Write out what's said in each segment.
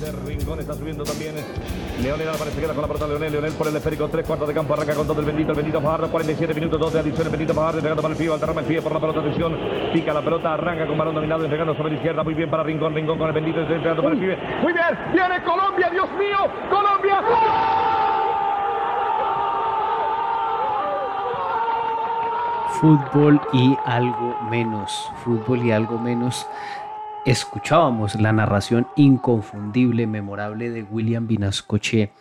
De Rincón está subiendo también. Leonel Álvarez se queda con la pelota. Leonel, Leonel por el esférico. Tres cuartos de campo. Arranca con todo el bendito. El bendito Fajardo. 47 minutos. Dos de adición. El bendito Fajardo entregando para el pie. Alterrama el pie por la pelota. Atención. Pica la pelota. Arranca con balón dominado. Entregando sobre la izquierda. Muy bien para Rincón. Rincón con el bendito. Entregando para el pibe. Muy bien. Viene Colombia. Dios mío. Colombia. Fútbol y algo menos. Fútbol y algo menos escuchábamos la narración inconfundible, memorable de William Vinascoche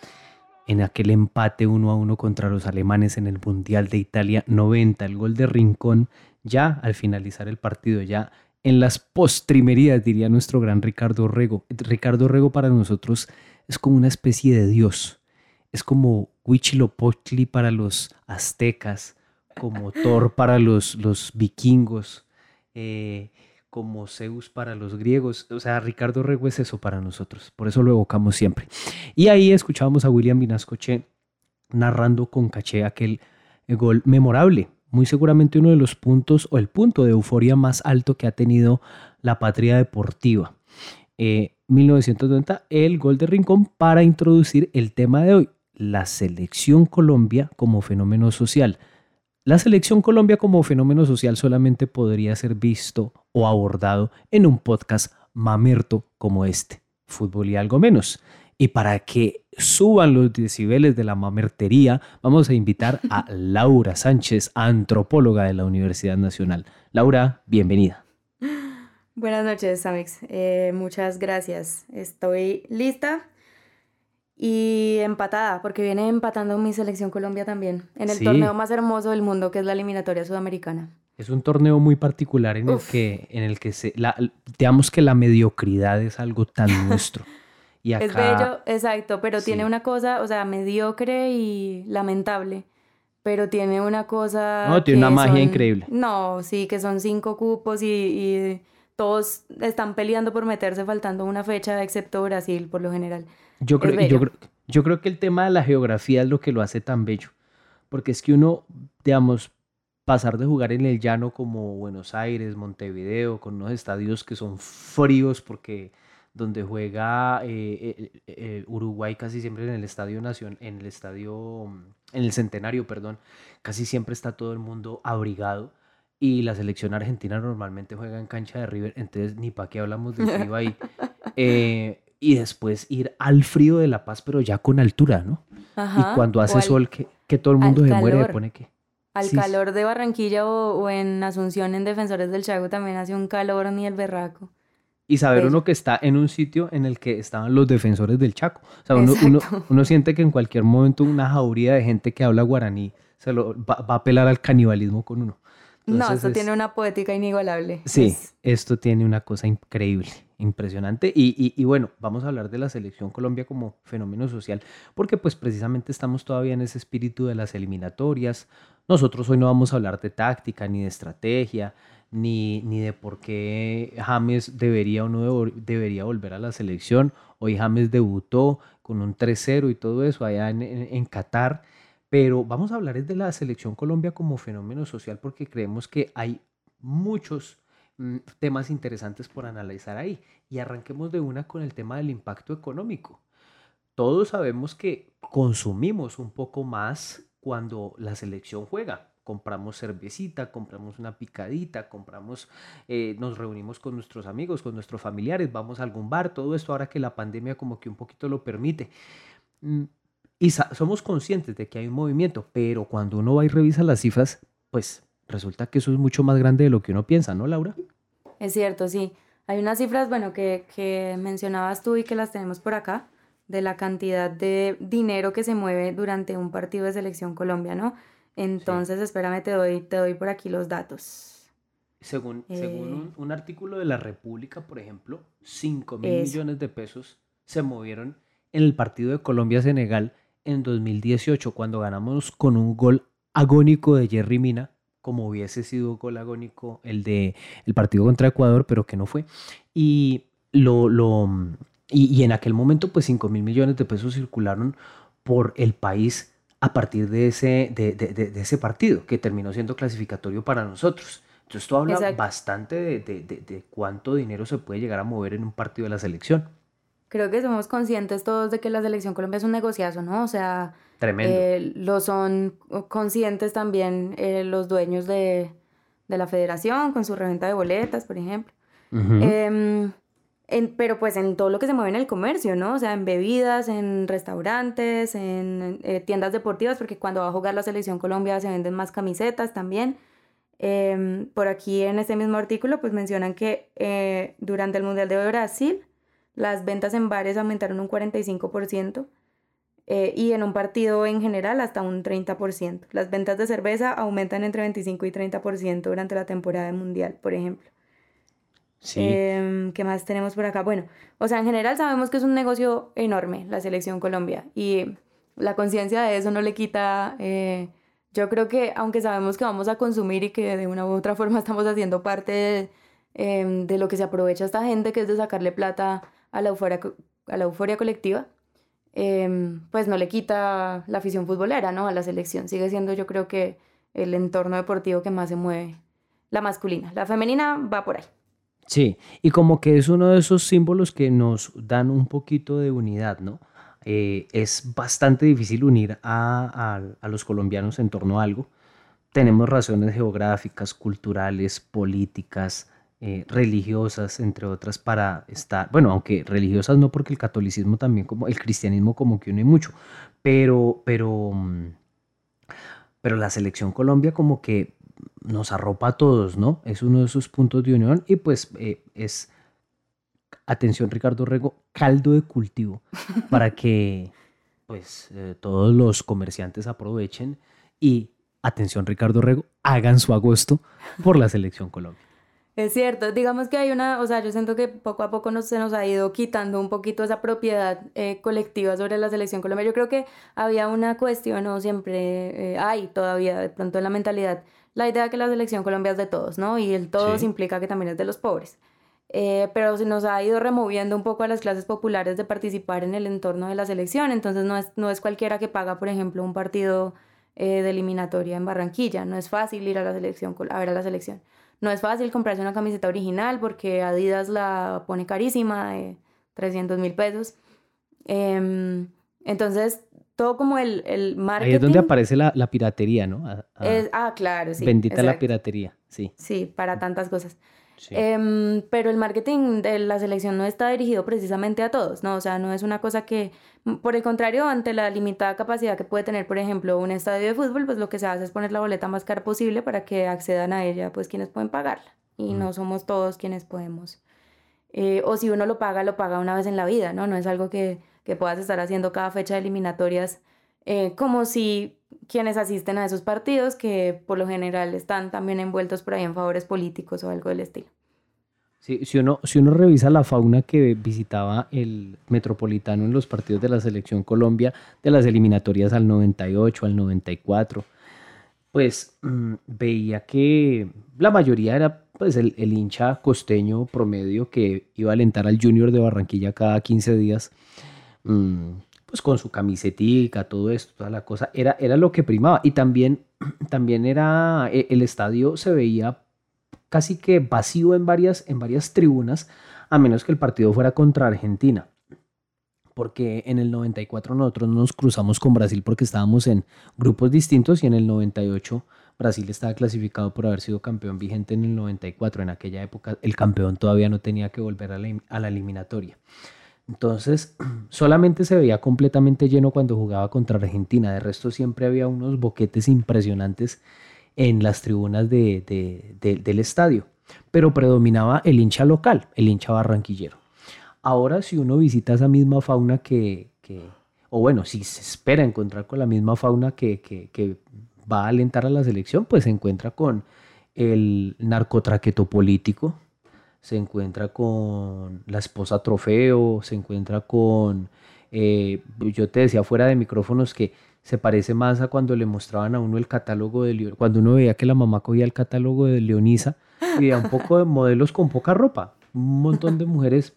en aquel empate uno a uno contra los alemanes en el Mundial de Italia 90, el gol de Rincón ya al finalizar el partido, ya en las postrimerías, diría nuestro gran Ricardo Rego. Ricardo Rego para nosotros es como una especie de dios, es como Huitzilopochtli para los aztecas, como Thor para los, los vikingos. Eh, como Zeus para los griegos. O sea, Ricardo Rego es eso para nosotros. Por eso lo evocamos siempre. Y ahí escuchábamos a William Vinascoche narrando con caché aquel eh, gol memorable. Muy seguramente uno de los puntos o el punto de euforia más alto que ha tenido la patria deportiva. 1990, eh, el gol de Rincón para introducir el tema de hoy, la selección Colombia como fenómeno social. La selección Colombia como fenómeno social solamente podría ser visto o abordado en un podcast mamerto como este, Fútbol y algo menos. Y para que suban los decibeles de la mamertería, vamos a invitar a Laura Sánchez, antropóloga de la Universidad Nacional. Laura, bienvenida. Buenas noches, Amix. Eh, muchas gracias. Estoy lista y empatada, porque viene empatando mi selección Colombia también, en el torneo más hermoso del mundo, que es la eliminatoria sudamericana. Es un torneo muy particular en el que, en el que se, la, digamos que la mediocridad es algo tan nuestro. Y acá, es bello, exacto, pero tiene una cosa, o sea, mediocre y lamentable, pero tiene una cosa... No, tiene una magia increíble. No, sí, que son cinco cupos y, y todos están peleando por meterse faltando una fecha, excepto Brasil, por lo general. Yo creo, yo, yo creo que el tema de la geografía es lo que lo hace tan bello. Porque es que uno, digamos, pasar de jugar en el llano como Buenos Aires, Montevideo, con unos estadios que son fríos porque donde juega eh, eh, eh, Uruguay casi siempre en el estadio nación, en el estadio, en el centenario, perdón, casi siempre está todo el mundo abrigado y la selección argentina normalmente juega en cancha de River, entonces ni para qué hablamos de frío ahí. Y después ir al frío de La Paz, pero ya con altura, ¿no? y cuando hace sol, que, que, todo el mundo se muere, pone que... Al calor de Barranquilla o, en Asunción, en Defensores del Chago, también hace un calor ni el berraco. Y saber uno que está en un sitio en el que estaban los defensores del Chaco. O sea, uno, uno, siente que en cualquier momento una jauría de gente que habla guaraní se lo, va, a apelar al canibalismo con uno. no, esto tiene una poética inigualable. Sí, esto tiene una cosa increíble impresionante. Y, bueno, vamos a hablar de la selección Colombia como fenómeno social, porque pues precisamente estamos todavía en ese espíritu de las eliminatorias. Nosotros hoy no vamos a hablar de táctica, ni de estrategia, ni, ni de por qué James debería o no debería volver a la selección. Hoy James debutó con un 3-0 y todo eso allá en, en Qatar. Pero vamos a hablar de la selección Colombia como fenómeno social porque creemos que hay muchos temas interesantes por analizar ahí. Y arranquemos de una con el tema del impacto económico. Todos sabemos que consumimos un poco más cuando la selección juega. Compramos cervecita, compramos una picadita, compramos, eh, nos reunimos con nuestros amigos, con nuestros familiares, vamos a algún bar, todo esto ahora que la pandemia como que un poquito lo permite. Mm, y somos conscientes de que hay un movimiento, pero cuando uno va y revisa las cifras, pues resulta que eso es mucho más grande de lo que uno piensa, ¿no, Laura? Es cierto, sí. Hay unas cifras, bueno, que, que mencionabas tú y que las tenemos por acá, de la cantidad de dinero que se mueve durante un partido de selección Colombia, ¿no? Entonces, espérame, te doy, te doy por aquí los datos. Según, según un, eh, un, artículo de la República, por ejemplo, 5 mil millones de pesos se movieron en el partido de Colombia-Senegal en 2018, cuando ganamos con un gol agónico de Jerry Mina como hubiese sido gol agónico el de el partido contra Ecuador, pero que no fue. Y lo, lo y, en aquel momento, pues 5 mil millones de pesos circularon por el país a partir de ese, de, de, ese partido, que terminó siendo clasificatorio para nosotros. Entonces esto habla bastante de, de, cuánto dinero se puede llegar a mover en un partido de la selección. Creo que somos conscientes todos de que la selección Colombia es un negociazo, ¿no? O sea, Tremendo. Eh, lo son conscientes también eh, los dueños de, de, la federación con su reventa de boletas, por ejemplo. Em, en, pero pues en todo lo que se mueve en el comercio, ¿no? O sea, en bebidas, en restaurantes, en eh, tiendas deportivas, porque cuando va a jugar la selección Colombia se venden más camisetas también. Em, por aquí en este mismo artículo pues mencionan que durante el Mundial de Brasil las ventas en bares aumentaron un 45%. Eh, y en un partido en general hasta un 30%. Las ventas de cerveza aumentan entre 25 y 30% durante la temporada mundial, por ejemplo. Sí. Em, ¿Qué más tenemos por acá? Bueno, o sea, en general sabemos que es un negocio enorme la selección Colombia y la conciencia de eso no le quita, eh, yo creo que aunque sabemos que vamos a consumir y que de una u otra forma estamos haciendo parte de, em, de lo que se aprovecha esta gente, que es de sacarle plata a la euforia, a la euforia colectiva, Em, pues no le quita la afición futbolera, ¿no? A la selección. Sigue siendo yo creo que el entorno deportivo que más se mueve, la masculina. La femenina va por ahí. Sí, y como que es uno de esos símbolos que nos dan un poquito de unidad, ¿no? Eh, es bastante difícil unir a, a, los colombianos en torno a algo. Tenemos razones geográficas, culturales, políticas, eh, religiosas, entre otras, para estar, bueno, aunque religiosas no, porque el catolicismo también, como el cristianismo como que une mucho, pero, pero, mm, pero la selección Colombia como que nos arropa a todos, ¿no? Es uno de sus puntos de unión y pues eh, es, atención Ricardo Rego, caldo de cultivo para que pues eh, todos los comerciantes aprovechen y, atención Ricardo Rego, hagan su agosto por la selección Colombia. Es cierto, digamos que hay una, o sea, yo siento que poco a poco nos, se nos ha ido quitando un poquito esa propiedad eh, colectiva sobre la selección Colombia. Yo creo que había una cuestión, o siempre eh, hay todavía de pronto en la mentalidad, la idea de que la selección Colombia es de todos, ¿no? Y el todos implica que también es de los pobres. Eh, pero se nos ha ido removiendo un poco a las clases populares de participar en el entorno de la selección, entonces no es, no es cualquiera que paga, por ejemplo, un partido de eliminatoria en Barranquilla, no es fácil ir a la selección, a ver a la selección. No es fácil comprarse una camiseta original porque Adidas la pone carísima, de 300 mil pesos. Em, entonces, todo como el, el marketing... Ahí es donde aparece la, la piratería, ¿no? ah, claro, sí. Bendita la piratería, sí. Sí, para tantas cosas. Em, pero el marketing de la selección no está dirigido precisamente a todos, ¿no? O sea, no es una cosa que, mm, por el contrario, ante la limitada capacidad que puede tener, por ejemplo, un estadio de fútbol, pues lo que se hace es poner la boleta más cara posible para que accedan a ella, pues quienes pueden pagarla. Y no somos todos quienes podemos. Eh, o si uno lo paga, lo paga una vez en la vida, ¿no? No es algo que, que puedas estar haciendo cada fecha de eliminatorias, eh, como si quienes asisten a esos partidos, que por lo general están también envueltos por ahí en favores políticos o algo del estilo. Sí, si, uno, si uno revisa la fauna que visitaba el Metropolitano en los partidos de la Selección Colombia, de las eliminatorias al 98, al 94, pues mm, veía que la mayoría era pues el, hincha costeño promedio que iba a alentar al Junior de Barranquilla cada 15 días. Mm, pues con su camisetica, todo esto, toda la cosa, era, era lo que primaba. Y también, también era, e, el estadio se veía casi que vacío en varias, en varias tribunas, a menos que el partido fuera contra Argentina. Porque en el 94 nosotros nos cruzamos con Brasil porque estábamos en grupos distintos y en el 98 Brasil estaba clasificado por haber sido campeón vigente en el 94. En aquella época el campeón todavía no tenía que volver a la eliminatoria. Entonces, solamente se veía completamente lleno cuando jugaba contra Argentina. De resto, siempre había unos boquetes impresionantes en las tribunas del estadio. Pero predominaba el hincha local, el hincha barranquillero. Ahora, si uno visita esa misma fauna que, o bueno, si se espera encontrar con la misma fauna que, que va a alentar a la selección, pues se encuentra con el narcotraqueto político, se encuentra con la esposa trofeo, se encuentra con, eh, yo te decía fuera de micrófonos que se parece más a cuando le mostraban a uno el catálogo de cuando uno veía que la mamá cogía el catálogo de Leonisa y veía un poco de modelos con poca ropa, un montón de mujeres,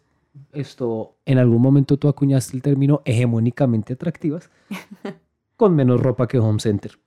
esto, en algún momento tú acuñaste el término hegemónicamente atractivas, con menos ropa que Home Center.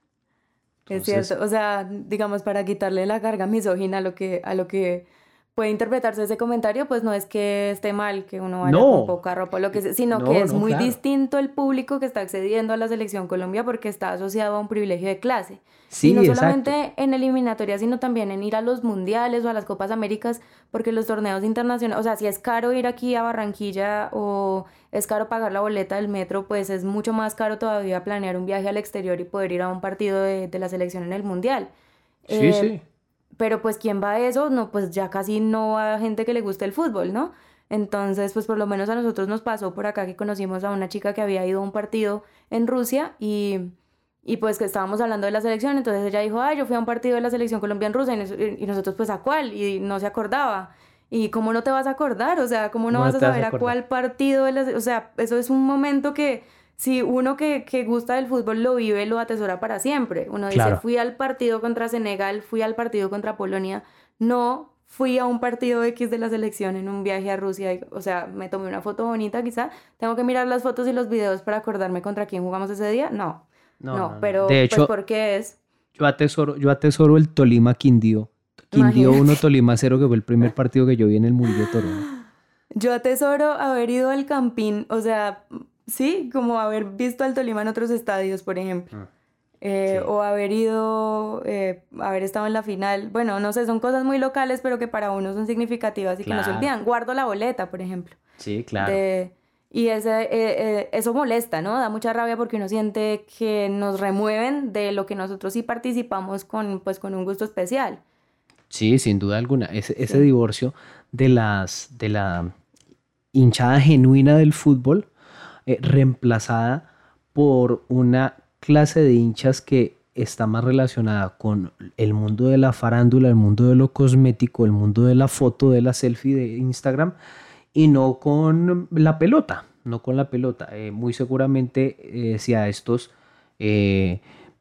es cierto, o sea, digamos, para quitarle la carga misógina a lo que, a lo que puede interpretarse ese comentario, pues no es que esté mal que uno vaya con poca ropa, lo que sino que es muy distinto el público que está accediendo a la selección Colombia porque está asociado a un privilegio de clase. Sí, y no solamente en eliminatoria, sino también en ir a los mundiales o a las Copas Américas, porque los torneos internacionales, o sea, si es caro ir aquí a Barranquilla o es caro pagar la boleta del metro, pues es mucho más caro todavía planear un viaje al exterior y poder ir a un partido de, la selección en el mundial. Sí, eh, sí pero pues ¿quién va a eso? No, pues ya casi no va gente que le guste el fútbol, ¿no? Entonces, pues por lo menos a nosotros nos pasó por acá que conocimos a una chica que había ido a un partido en Rusia y, y pues que estábamos hablando de la selección, entonces ella dijo, ah, yo fui a un partido de la selección Colombia en Rusia y, nosotros pues a cuál y no se acordaba. ¿Y cómo no te vas a acordar? O sea, ¿cómo no, vas a saber a, a cuál partido de la... O sea, eso es un momento que si uno que, que, gusta del fútbol lo vive, lo atesora para siempre. Uno dice, fui al partido contra Senegal, fui al partido contra Polonia, no fui a un partido X de la selección en un viaje a Rusia, o sea, me tomé una foto bonita quizá, tengo que mirar las fotos y los videos para acordarme contra quién jugamos ese día, no, no, pero de pues, hecho, ¿por qué es? Yo atesoro, yo atesoro el Tolima Quindío, Quindío 1, Tolima 0, que fue el primer partido que yo vi en el Mundial Toro. Yo atesoro haber ido al Campín, o sea, Sí, como haber visto al Tolima en otros estadios, por ejemplo. Ah, eh, o haber ido, eh, haber estado en la final. Bueno, no sé, son cosas muy locales, pero que para uno son significativas y que no se olvidan. Guardo la boleta, por ejemplo. Sí, claro. y ese, eh, eso molesta, ¿no? Da mucha rabia porque uno siente que nos remueven de lo que nosotros sí participamos con, pues, con un gusto especial. Sí, sin duda alguna. Ese, ese divorcio de, las, de la hinchada genuina del fútbol eh, reemplazada por una clase de hinchas que está más relacionada con el mundo de la farándula, el mundo de lo cosmético, el mundo de la foto, de la selfie de Instagram y no con la pelota, no con la pelota. Eh, muy seguramente eh, si a estos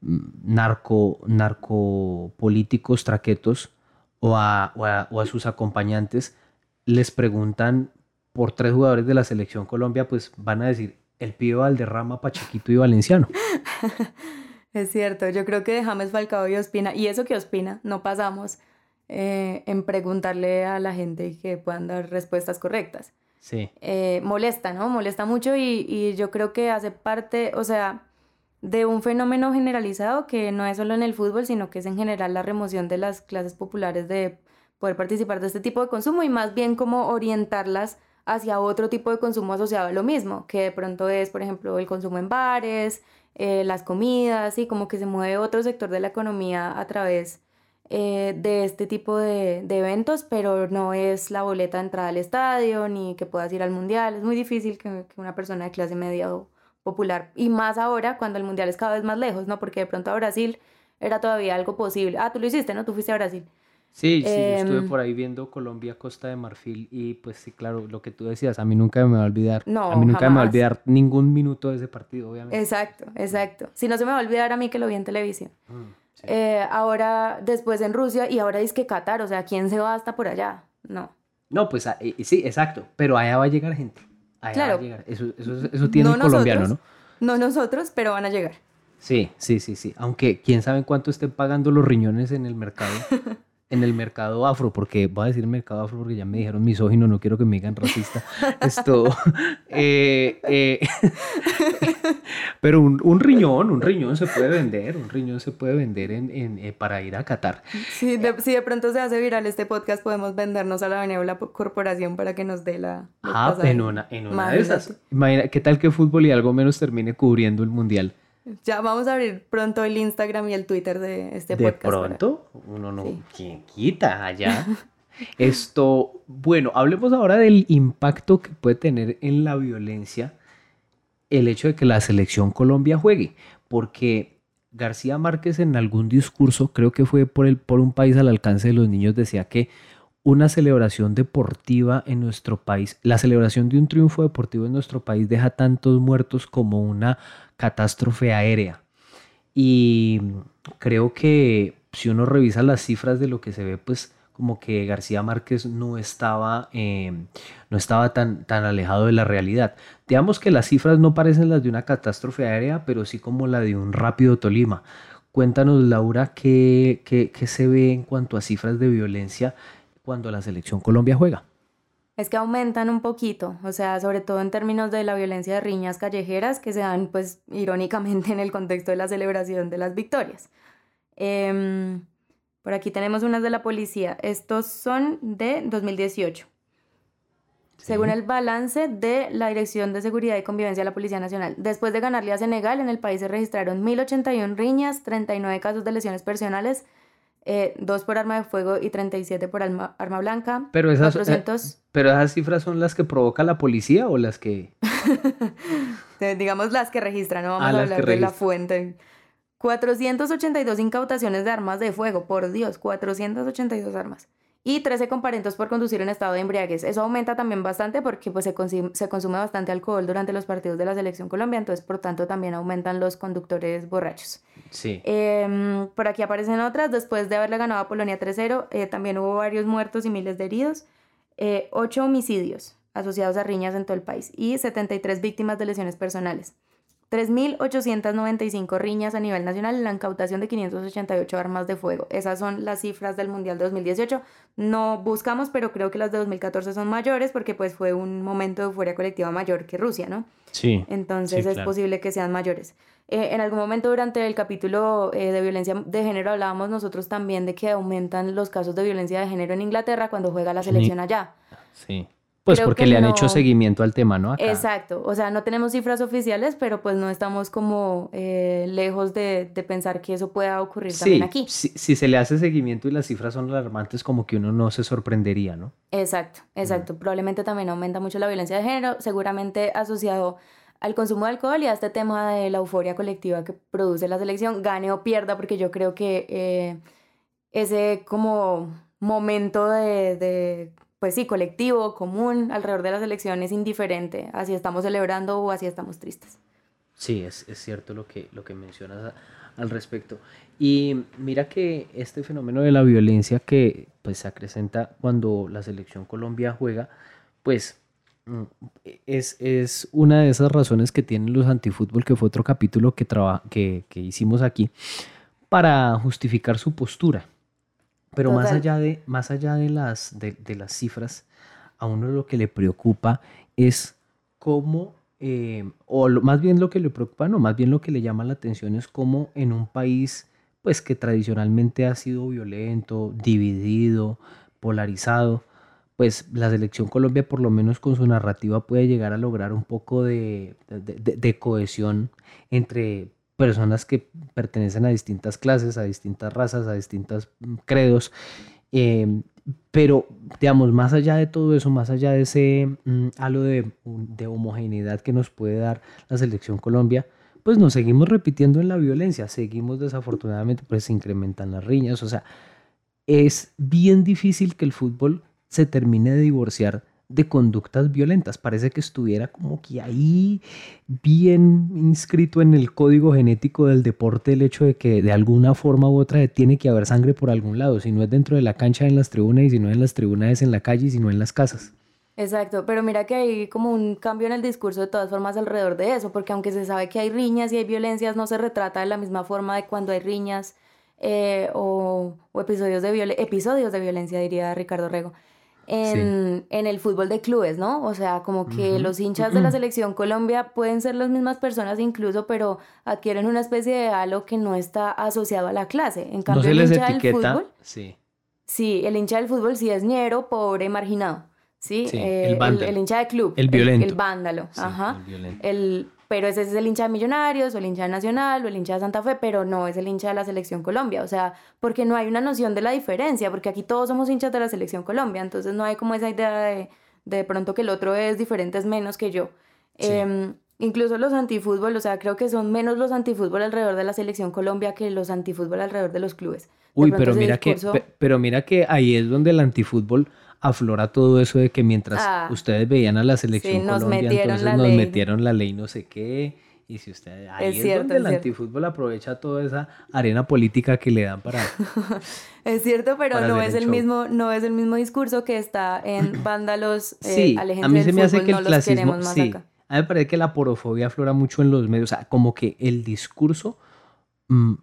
narco, narcopolíticos traquetos o a, o a sus acompañantes les preguntan por tres jugadores de la selección Colombia, pues van a decir el pibe Valderrama, Pachequito y Valenciano. es cierto, yo creo que de James Falcao y Ospina, y eso que Ospina, no pasamos eh, en preguntarle a la gente que puedan dar respuestas correctas. Sí. Eh, molesta, ¿no? Molesta mucho y, y yo creo que hace parte, o sea, de un fenómeno generalizado que no es solo en el fútbol, sino que es en general la remoción de las clases populares de poder participar de este tipo de consumo y más bien como orientarlas hacia otro tipo de consumo asociado a lo mismo, que de pronto es, por ejemplo, el consumo en bares, eh, las comidas, y como que se mueve otro sector de la economía a través eh, de este tipo de, de, eventos, pero no es la boleta de entrada al estadio ni que puedas ir al mundial. Es muy difícil que, que una persona de clase media o popular, y más ahora cuando el mundial es cada vez más lejos, ¿no? Porque de pronto a Brasil era todavía algo posible. Ah, tú lo hiciste, ¿no? Tú fuiste a Brasil. Sí, sí, yo estuve em, por ahí viendo Colombia, Costa de Marfil y pues sí, claro, lo que tú decías, a mí nunca me va a olvidar. No, a mí nunca me va a olvidar ningún minuto de ese partido, obviamente. Exacto, exacto. Si no se me va a olvidar a mí que lo vi en televisión. Mm, eh, ahora, después en Rusia y ahora dice que Qatar, o sea, ¿quién se va hasta por allá? No. No, pues ah, eh, sí, exacto, pero allá va a llegar gente. Allá claro. va a llegar. Eso, eso, eso tiene el colombiano, ¿no? No nosotros, pero van a llegar. Sí, sí, sí, sí. Aunque quién sabe cuánto estén pagando los riñones en el mercado. en el mercado afro, porque voy a decir mercado afro porque ya me dijeron misógino, no quiero que me digan racista. Esto, eh, eh, pero un, riñón, un riñón se puede vender, un riñón se puede vender en, eh, para ir a Qatar. Sí, de, si de pronto se hace viral este podcast, podemos vendernos a la Benévola Corporación para que nos dé la... Ah, en una, en una de esas. Imagina, ¿qué tal que fútbol y algo menos termine cubriendo el Mundial? Ya vamos a abrir pronto el Instagram y el Twitter de este podcast. ¿De pronto? Uno no... ¿Quién quita allá? Esto, bueno, hablemos ahora del impacto que puede tener en la violencia el hecho de que la selección Colombia juegue, porque García Márquez en algún discurso, creo que fue por, el, por un país al alcance de los niños, decía que una celebración deportiva en nuestro país, la celebración de un triunfo deportivo en nuestro país deja tantos muertos como una catástrofe aérea. Y creo que si uno revisa las cifras de lo que se ve, pues como que García Márquez no estaba, eh, no estaba tan, tan alejado de la realidad. Digamos que las cifras no parecen las de una catástrofe aérea, pero sí como la de un rápido Tolima. Cuéntanos, Laura, qué, qué, qué se ve en cuanto a cifras de violencia cuando la selección Colombia juega. Es que aumentan un poquito, o sea, sobre todo en términos de la violencia de riñas callejeras que se dan, pues, irónicamente en el contexto de la celebración de las victorias. Em, por aquí tenemos unas de la policía. Estos son de 2018. Según el balance de la Dirección de Seguridad y Convivencia de la Policía Nacional, después de ganarle a Senegal, en el país se registraron 1.081 riñas, 39 casos de lesiones personales, eh, 2 por arma de fuego y 37 por arma, arma blanca. Pero esas, eh, pero esas cifras son las que provoca la policía o las que... Digamos las que registran, no vamos ah, a hablar de la fuente. 482 incautaciones de armas de fuego, por Dios, 482 armas y 13 comparentos por conducir en estado de embriaguez. Eso aumenta también bastante porque pues, se, se consume bastante alcohol durante los partidos de la selección Colombia, entonces por tanto también aumentan los conductores borrachos. Sí. Em, por aquí aparecen otras, después de haberle ganado a Polonia 3-0, eh, también hubo varios muertos y miles de heridos, eh, 8 homicidios asociados a riñas en todo el país y 73 víctimas de lesiones personales. 3.895 riñas a nivel nacional la incautación de 588 armas de fuego. Esas son las cifras del Mundial de 2018. No buscamos, pero creo que las de 2014 son mayores porque pues fue un momento de euforia colectiva mayor que Rusia, ¿no? Sí. Entonces es posible que sean mayores. Eh, en algún momento durante el capítulo eh, de violencia de género hablábamos nosotros también de que aumentan los casos de violencia de género en Inglaterra cuando juega la selección allá. Sí. Pues porque le han hecho seguimiento al tema, ¿no? Exacto, o sea, no tenemos cifras oficiales, pero pues no estamos como eh, lejos de, pensar que eso pueda ocurrir también aquí. Si, si se le hace seguimiento y las cifras son alarmantes, como que uno no se sorprendería, ¿no? Exacto, exacto. Probablemente también aumenta mucho la violencia de género, seguramente asociado al consumo de alcohol y a este tema de la euforia colectiva que produce la selección, gane o pierda, porque yo creo que eh, ese como momento de pues sí, colectivo, común, alrededor de las elecciones, indiferente, así estamos celebrando o así estamos tristes. Sí, es, cierto lo que, lo que mencionas al respecto. Y mira que este fenómeno de la violencia que pues se acrecenta cuando la selección Colombia juega, pues mm, es, es, una de esas razones que tienen los antifútbol, que fue otro capítulo que, que, que hicimos aquí, para justificar su postura. Pero más allá, de, más allá de, las, de, las cifras, a uno lo que le preocupa es cómo, eh, o más bien lo que le preocupa, no, más bien lo que le llama la atención es cómo en un país pues que tradicionalmente ha sido violento, dividido, polarizado, pues la selección Colombia por lo menos con su narrativa puede llegar a lograr un poco de, de cohesión entre personas que pertenecen a distintas clases, a distintas razas, a distintos mm, credos. Em, pero, digamos, más allá de todo eso, más allá de ese mm, halo de, de, homogeneidad que nos puede dar la selección Colombia, pues nos seguimos repitiendo en la violencia, seguimos desafortunadamente, pues se incrementan las riñas, o sea, es bien difícil que el fútbol se termine de divorciar de conductas violentas. Parece que estuviera como que ahí bien inscrito en el código genético del deporte el hecho de que de alguna forma u otra tiene que haber sangre por algún lado, si no es dentro de la cancha en las tribunas y si no en las tribunas es en la calle y si no en las casas. Exacto, pero mira que hay como un cambio en el discurso de todas formas alrededor de eso, porque aunque se sabe que hay riñas y hay violencias, no se retrata de la misma forma de cuando hay riñas eh, o, episodios, de episodios de violencia, diría Ricardo Rego en, el fútbol de clubes, ¿no? O sea, como que los hinchas de la selección Colombia pueden ser las mismas personas incluso, pero adquieren una especie de halo que no está asociado a la clase. En cambio, el hincha del fútbol, sí. Sí, el hincha del fútbol sí es ñero, pobre, marginado. Sí, eh, el, hincha de club. El violento. El, vándalo. Ajá. El, violento. el pero ese es el hincha de Millonarios o el hincha de Nacional o el hincha de Santa Fe, pero no es el hincha de la Selección Colombia, o sea, porque no hay una noción de la diferencia, porque aquí todos somos hinchas de la Selección Colombia, entonces no hay como esa idea de de pronto que el otro es diferente, es menos que yo. Em, incluso los antifútbol, o sea, creo que son menos los antifútbol alrededor de la Selección Colombia que los antifútbol alrededor de los clubes. Uy, pero mira, que, pero mira que ahí es donde el antifútbol aflora todo eso de que mientras ah. ustedes veían a la selección Colombia, entonces nos metieron la ley no sé qué. Y si ustedes, ahí es, donde el antifútbol aprovecha toda esa arena política que le dan para. es cierto, pero no es el mismo, no es el mismo discurso que está en vándalos. Eh, sí, a mí se me hace que el clasismo. Sí, a mí me parece que la porofobia aflora mucho en los medios. O sea, como que el discurso mm,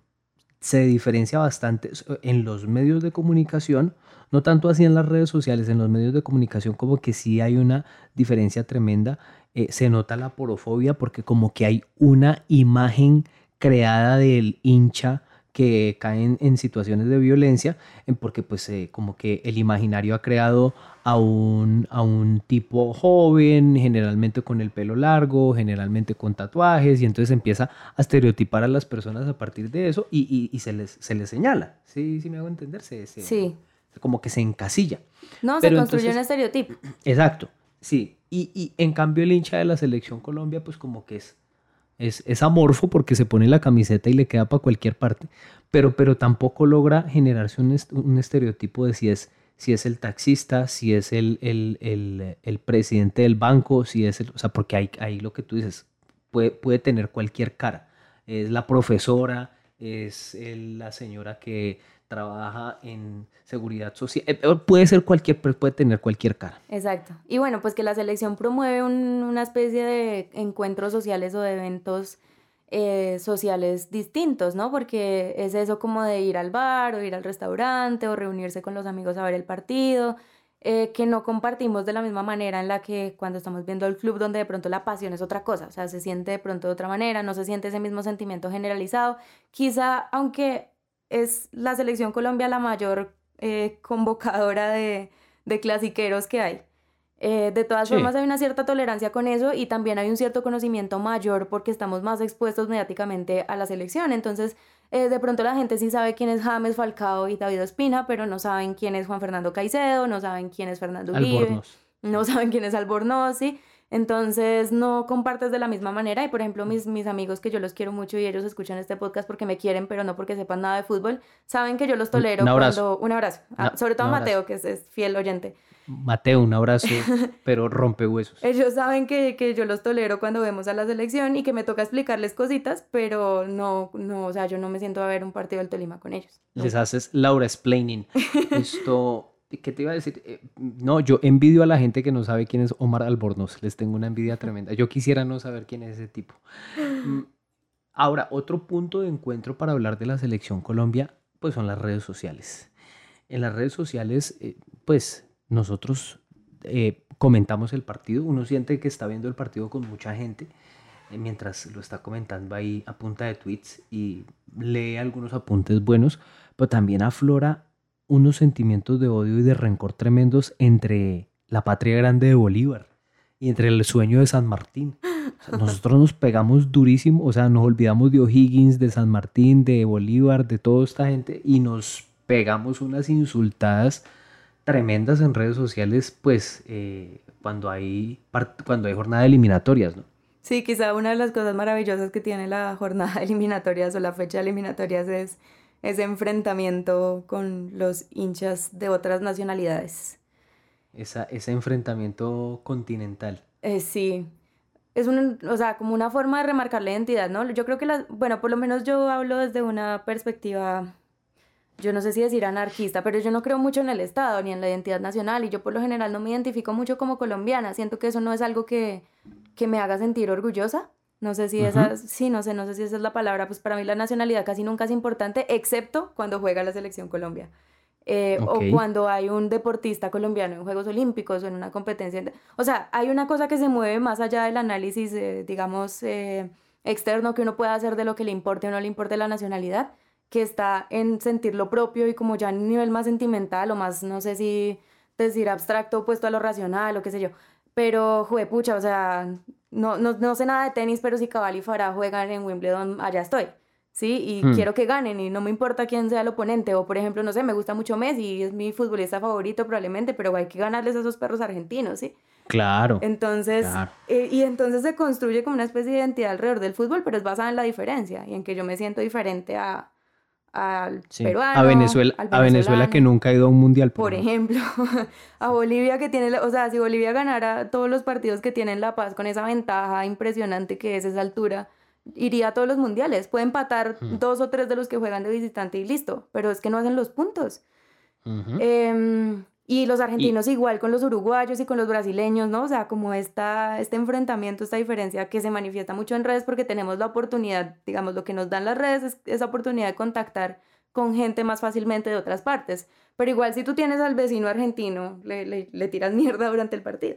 se diferencia bastante en los medios de comunicación, no tanto así en las redes sociales, en los medios de comunicación como que sí hay una diferencia tremenda. Eh, se nota la porofobia porque como que hay una imagen creada del hincha que caen en situaciones de violencia, porque pues eh, como que el imaginario ha creado a un, a un tipo joven, generalmente con el pelo largo, generalmente con tatuajes, y entonces empieza a estereotipar a las personas a partir de eso y, y, se, les, se les señala. ¿Sí, sí me hago entender? sí. Como que se encasilla. No, se construye un estereotipo. Exacto, sí. Y, y en cambio el hincha de la selección Colombia pues como que es es, amorfo porque se pone la camiseta y le queda para cualquier parte, pero, pero tampoco logra generarse un, estereotipo de si es, si es el taxista, si es el, el, presidente del banco, si es el, o sea, porque ahí, ahí lo que tú dices, puede, puede tener cualquier cara. Es la profesora, es la señora que trabaja en seguridad social. Eh, eh, puede ser cualquier, puede tener cualquier cara. Exacto. Y bueno, pues que la selección promueve una especie de encuentros sociales o de eventos eh, sociales distintos, ¿no? Porque es eso como de ir al bar o ir al restaurante o reunirse con los amigos a ver el partido. que no compartimos de la misma manera en la que cuando estamos viendo el club donde de pronto la pasión es otra cosa, o sea, se siente de pronto de otra manera, no se siente ese mismo sentimiento generalizado. Quizá, aunque es la selección Colombia la mayor eh, convocadora de, de, clasiqueros que hay. Eh, de todas formas hay una cierta tolerancia con eso y también hay un cierto conocimiento mayor porque estamos más expuestos mediáticamente a la selección. Entonces, eh, de pronto la gente sí sabe quién es James Falcao y David Espina, pero no saben quién es Juan Fernando Caicedo, no saben quién es Fernando Uribe, no saben quién es Albornoz, ¿sí? Entonces no compartes de la misma manera y por ejemplo mis, mis amigos que yo los quiero mucho y ellos escuchan este podcast porque me quieren pero no porque sepan nada de fútbol, saben que yo los tolero un abrazo. cuando... Un abrazo. Ah, sobre todo a Mateo que es, fiel oyente. Mateo, un abrazo, pero rompe huesos. Ellos saben que, que, yo los tolero cuando vemos a la selección y que me toca explicarles cositas, pero no, no, o sea, yo no me siento a ver un partido del Tolima con ellos. Les haces Laura explaining. Esto, ¿Qué te iba a decir? Eh, no, yo envidio a la gente que no sabe quién es Omar Albornoz. Les tengo una envidia tremenda. Yo quisiera no saber quién es ese tipo. Mm, ahora, otro punto de encuentro para hablar de la selección Colombia, pues son las redes sociales. En las redes sociales, eh, pues nosotros eh, comentamos el partido. Uno siente que está viendo el partido con mucha gente mientras lo está comentando ahí a punta de tweets y lee algunos apuntes buenos, pero también aflora unos sentimientos de odio y de rencor tremendos entre la patria grande de Bolívar y entre el sueño de San Martín. nosotros nos pegamos durísimo, o sea, nos olvidamos de O'Higgins, de San Martín, de Bolívar, de toda esta gente y nos pegamos unas insultadas tremendas en redes sociales, pues eh, cuando, hay cuando hay jornada eliminatorias, ¿no? Sí, quizá una de las cosas maravillosas que tiene la jornada de eliminatorias o la fecha de eliminatorias es ese enfrentamiento con los hinchas de otras nacionalidades. Esa, ese enfrentamiento continental. Eh, sí, es un, o sea, como una forma de remarcar la identidad, ¿no? Yo creo que, las, bueno, por lo menos yo hablo desde una perspectiva, yo no sé si decir anarquista, pero yo no creo mucho en el Estado ni en la identidad nacional y yo por lo general no me identifico mucho como colombiana, siento que eso no es algo que, que me haga sentir orgullosa. No sé si esa, sí, no sé, no sé si esa es la palabra, pues para mí la nacionalidad casi nunca es importante, excepto cuando juega la selección Colombia. Eh, o cuando hay un deportista colombiano en Juegos Olímpicos o en una competencia. O sea, hay una cosa que se mueve más allá del análisis, digamos, eh, externo que uno pueda hacer de lo que le importe o no le importe la nacionalidad, que está en sentir lo propio y como ya a un nivel más sentimental o más, no sé si decir abstracto opuesto a lo racional o qué sé yo. Pero, pucha, o sea, no, no, no, sé nada de tenis, pero si Cabal y Farah juegan en Wimbledon, allá estoy. ¿sí? Y hmm. quiero que ganen y no me importa quién sea el oponente. O, por ejemplo, no sé, me gusta mucho Messi, es mi futbolista favorito probablemente, pero hay que ganarles a esos perros argentinos, ¿sí? Claro. Entonces, eh, y entonces se construye como una especie de identidad alrededor del fútbol, pero es basada en la diferencia y en que yo me siento diferente a, al peruano, a Venezuela, a Venezuela que nunca ha ido a un mundial. Por, ejemplo, a Bolivia que tiene, o sea, si Bolivia ganara todos los partidos que tiene La Paz con esa ventaja impresionante que es esa altura, iría a todos los mundiales. Puede empatar dos o tres de los que juegan de visitante y listo, pero es que no hacen los puntos. Em, Y los argentinos igual con los uruguayos y con los brasileños, ¿no? O sea, como esta, este enfrentamiento, esta diferencia que se manifiesta mucho en redes porque tenemos la oportunidad, digamos, lo que nos dan las redes es esa oportunidad de contactar con gente más fácilmente de otras partes. Pero igual si tú tienes al vecino argentino, le, le, le tiras mierda durante el partido.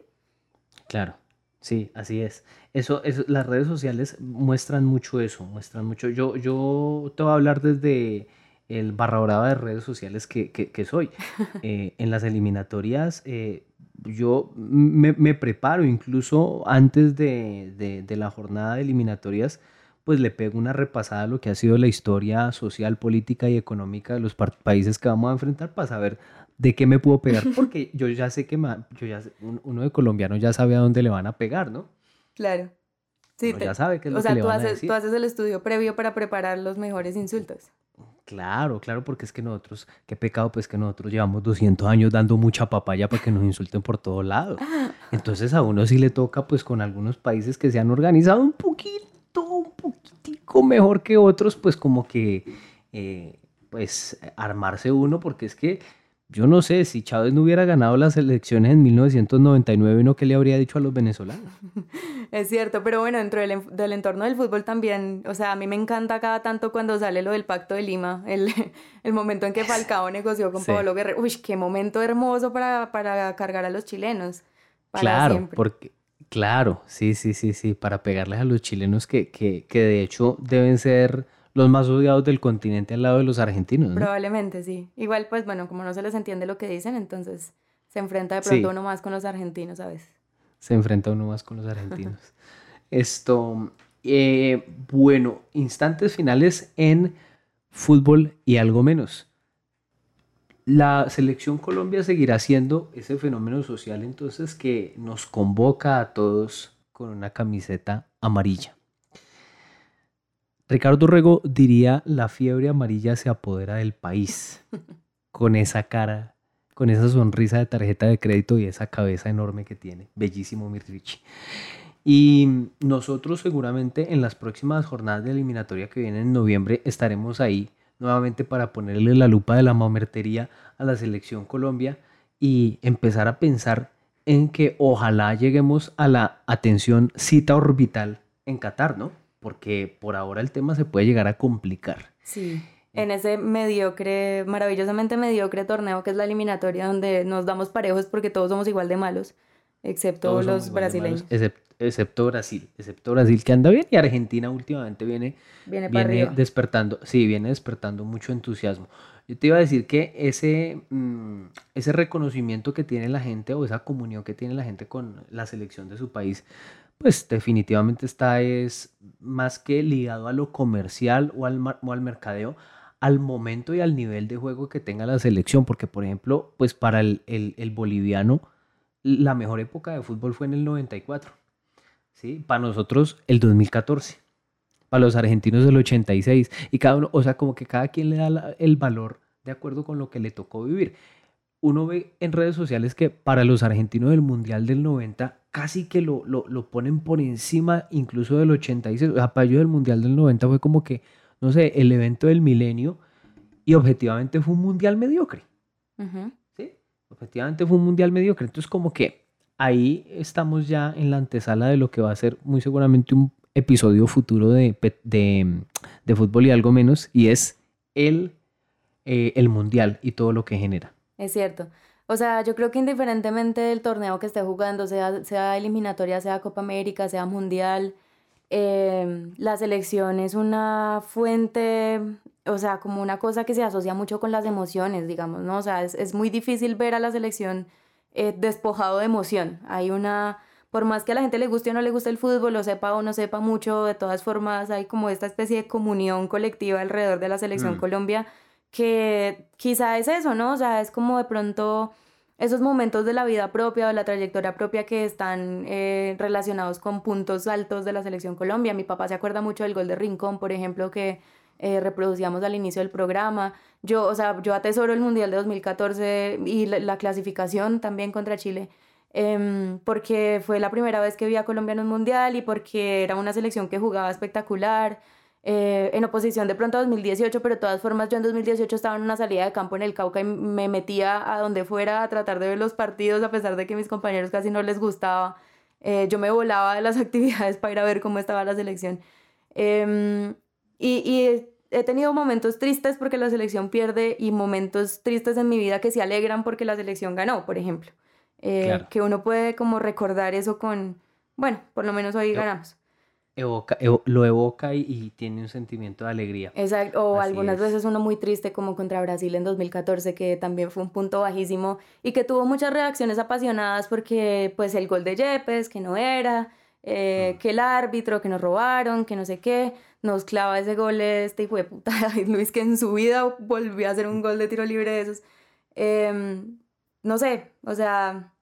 Claro, sí, así es. Eso, eso, las redes sociales muestran mucho eso, muestran mucho. Yo, yo te voy a hablar desde el barra brava de redes sociales que, que, que soy. Eh, en las eliminatorias, eh, yo me, me, preparo incluso antes de, de, de, la jornada de eliminatorias, pues le pego una repasada a lo que ha sido la historia social, política y económica de los países que vamos a enfrentar para saber de qué me puedo pegar, porque yo ya sé que yo ya uno de colombiano ya sabe a dónde le van a pegar, ¿no? Claro. Sí, te, ya sabe qué es o lo sea, que le tú van haces, a decir. tú haces el estudio previo para preparar los mejores insultos. Claro, claro, porque es que nosotros, qué pecado, pues que nosotros llevamos 200 años dando mucha papaya para que nos insulten por todo lado. Entonces a uno sí le toca, pues con algunos países que se han organizado un poquito, un poquitico mejor que otros, pues como que, eh, pues armarse uno, porque es que yo no sé, si Chávez no hubiera ganado las elecciones en 1999, ¿no qué le habría dicho a los venezolanos? Es cierto, pero bueno, dentro del, del, entorno del fútbol también, o sea, a mí me encanta cada tanto cuando sale lo del Pacto de Lima, el, el momento en que Falcao negoció con sí. Pablo Guerrero. Uy, qué momento hermoso para, para cargar a los chilenos. Para claro, siempre. porque, claro, sí, sí, sí, sí, para pegarles a los chilenos que, que, que de hecho deben ser los más odiados del continente al lado de los argentinos. ¿no? Probablemente, sí. Igual, pues bueno, como no se les entiende lo que dicen, entonces se enfrenta de pronto sí. uno más con los argentinos a veces. Se enfrenta uno más con los argentinos. Esto, eh, bueno, instantes finales en fútbol y algo menos. La selección Colombia seguirá siendo ese fenómeno social entonces que nos convoca a todos con una camiseta amarilla. Ricardo Rego diría la fiebre amarilla se apodera del país con esa cara, con esa sonrisa de tarjeta de crédito y esa cabeza enorme que tiene. Bellísimo Mirrichi. Y nosotros seguramente en las próximas jornadas de eliminatoria que vienen en noviembre estaremos ahí nuevamente para ponerle la lupa de la mamertería a la selección Colombia y empezar a pensar en que ojalá lleguemos a la atención cita orbital en Qatar, ¿no? Porque por ahora el tema se puede llegar a complicar. Sí, en ese mediocre, maravillosamente mediocre torneo que es la eliminatoria donde nos damos parejos porque todos somos igual de malos, excepto todos los brasileños. Excepto, Brasil, excepto Brasil que anda bien y Argentina últimamente viene, viene, viene despertando, sí, viene despertando mucho entusiasmo. Yo te iba a decir que ese, mmm, ese reconocimiento que tiene la gente o esa comunión que tiene la gente con la selección de su país, pues definitivamente está es más que ligado a lo comercial o al, o al mercadeo, al momento y al nivel de juego que tenga la selección, porque por ejemplo, pues para el, el, boliviano, la mejor época de fútbol fue en el 94, ¿sí? Para nosotros el 2014, para los argentinos el 86, y cada uno, o sea, como que cada quien le da el valor de acuerdo con lo que le tocó vivir. Uno ve en redes sociales que para los argentinos del Mundial del 90 casi que lo, lo, lo, ponen por encima incluso del 86. O sea, para ellos el Mundial del 90 fue como que, no sé, el evento del milenio y objetivamente fue un Mundial mediocre. Uh -huh. ¿Sí? Objetivamente fue un Mundial mediocre. Entonces como que ahí estamos ya en la antesala de lo que va a ser muy seguramente un episodio futuro de, de, de fútbol y algo menos, y es el, eh, el Mundial y todo lo que genera. Es cierto. O sea, yo creo que indiferentemente del torneo que esté jugando, sea, sea eliminatoria, sea Copa América, sea Mundial, eh, la selección es una fuente, o sea, como una cosa que se asocia mucho con las emociones, digamos, ¿no? O sea, es, es muy difícil ver a la selección eh, despojado de emoción. Hay una, por más que a la gente le guste o no le guste el fútbol, lo sepa o no sepa mucho, de todas formas hay como esta especie de comunión colectiva alrededor de la selección Mm. Colombia que quizá es eso, ¿no? O sea, es como de pronto esos momentos de la vida propia o la trayectoria propia que están eh, relacionados con puntos altos de la selección Colombia. Mi papá se acuerda mucho del gol de Rincón, por ejemplo, que eh, reproducíamos al inicio del programa. Yo, o sea, yo atesoro el Mundial de 2014 y la, la clasificación también contra Chile. Eh, porque fue la primera vez que vi a Colombia en un mundial y porque era una selección que jugaba espectacular. Eh, en oposición de pronto a 2018, pero de todas formas yo en 2018 estaba en una salida de campo en el Cauca y me metía a donde fuera a tratar de ver los partidos a pesar de que a mis compañeros casi no les gustaba. Eh, yo me volaba de las actividades para ir a ver cómo estaba la selección. Em, y, y, he tenido momentos tristes porque la selección pierde y momentos tristes en mi vida que se alegran porque la selección ganó, por ejemplo. Eh, que uno puede como recordar eso con, bueno, por lo menos hoy ganamos evoca, lo evoca y, tiene un sentimiento de alegría. Exacto, o algunas veces uno muy triste como contra Brasil en 2014 que también fue un punto bajísimo y que tuvo muchas reacciones apasionadas porque pues el gol de Yepes que no era, eh, mm. que el árbitro que nos robaron, que no sé qué, nos clava ese gol este y fue puta Luis que en su vida volvió a hacer un gol de tiro libre de esos. Em, no sé, o sea,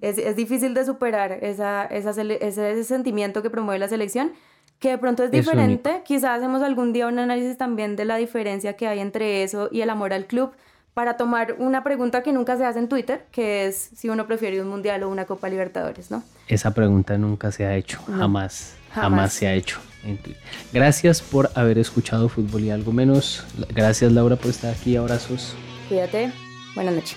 es, es difícil de superar esa, esa, ese, sentimiento que promueve la selección, que de pronto es diferente. Quizás hacemos algún día un análisis también de la diferencia que hay entre eso y el amor al club para tomar una pregunta que nunca se hace en Twitter, que es si uno prefiere un mundial o una Copa Libertadores, ¿no? Esa pregunta nunca se ha hecho, jamás, jamás, se ha hecho. Gracias por haber escuchado Fútbol y algo menos. Gracias Laura por estar aquí, abrazos. Cuídate, buenas noches.